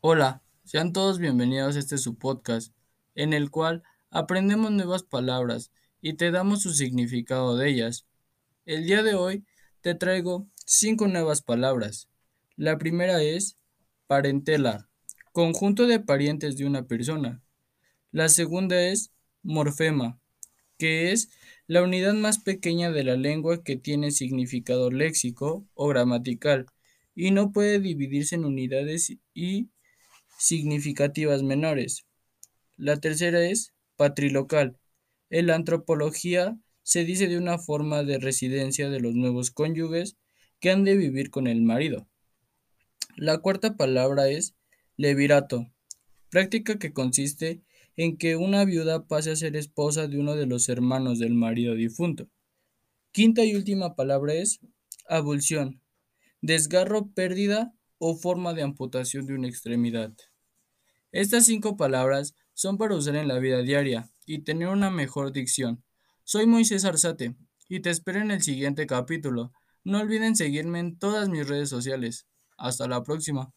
Hola, sean todos bienvenidos a este su podcast, en el cual aprendemos nuevas palabras y te damos su significado de ellas. El día de hoy te traigo cinco nuevas palabras. La primera es parentela, conjunto de parientes de una persona. La segunda es morfema, que es la unidad más pequeña de la lengua que tiene significado léxico o gramatical y no puede dividirse en unidades y significativas menores. La tercera es patrilocal. En la antropología se dice de una forma de residencia de los nuevos cónyuges que han de vivir con el marido. La cuarta palabra es levirato, práctica que consiste en que una viuda pase a ser esposa de uno de los hermanos del marido difunto. Quinta y última palabra es abulsión, desgarro, pérdida o forma de amputación de una extremidad. Estas cinco palabras son para usar en la vida diaria y tener una mejor dicción. Soy Moisés Arzate y te espero en el siguiente capítulo. No olviden seguirme en todas mis redes sociales. Hasta la próxima.